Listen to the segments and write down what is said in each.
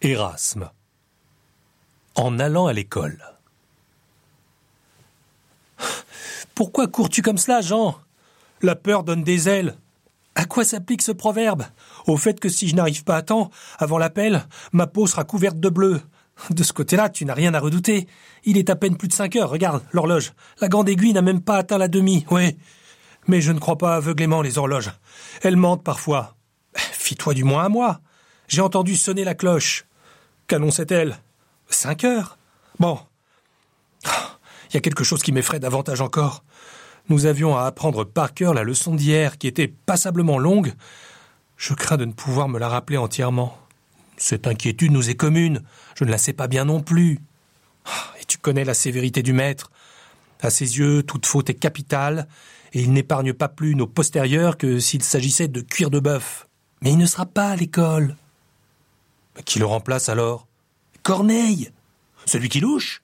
Erasme. En allant à l'école. Pourquoi cours-tu comme cela, Jean? La peur donne des ailes. À quoi s'applique ce proverbe? Au fait que si je n'arrive pas à temps, avant l'appel, ma peau sera couverte de bleu. De ce côté-là, tu n'as rien à redouter. Il est à peine plus de cinq heures, regarde, l'horloge. La grande aiguille n'a même pas atteint la demi, oui. Mais je ne crois pas aveuglément les horloges. Elles mentent parfois. Fie-toi du moins à moi. J'ai entendu sonner la cloche. Qu'annonçait-elle? Cinq heures Bon. Il y a quelque chose qui m'effraie davantage encore. Nous avions à apprendre par cœur la leçon d'hier, qui était passablement longue. Je crains de ne pouvoir me la rappeler entièrement. Cette inquiétude nous est commune. Je ne la sais pas bien non plus. Et tu connais la sévérité du maître. À ses yeux, toute faute est capitale, et il n'épargne pas plus nos postérieurs que s'il s'agissait de cuir de bœuf. Mais il ne sera pas à l'école. Qui le remplace alors? Corneille Celui qui louche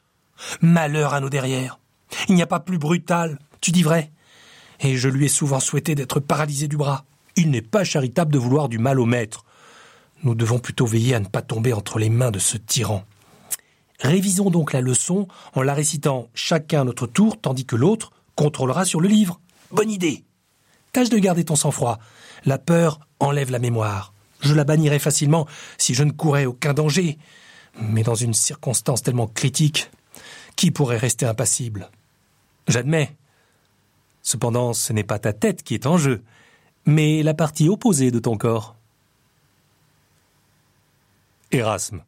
Malheur à nos derrière. Il n'y a pas plus brutal, tu dis vrai. Et je lui ai souvent souhaité d'être paralysé du bras. Il n'est pas charitable de vouloir du mal au maître. Nous devons plutôt veiller à ne pas tomber entre les mains de ce tyran. Révisons donc la leçon en la récitant chacun à notre tour, tandis que l'autre contrôlera sur le livre. Bonne idée. Tâche de garder ton sang-froid. La peur enlève la mémoire. Je la bannirais facilement si je ne courais aucun danger. Mais dans une circonstance tellement critique, qui pourrait rester impassible? J'admets. Cependant, ce n'est pas ta tête qui est en jeu, mais la partie opposée de ton corps. Erasme.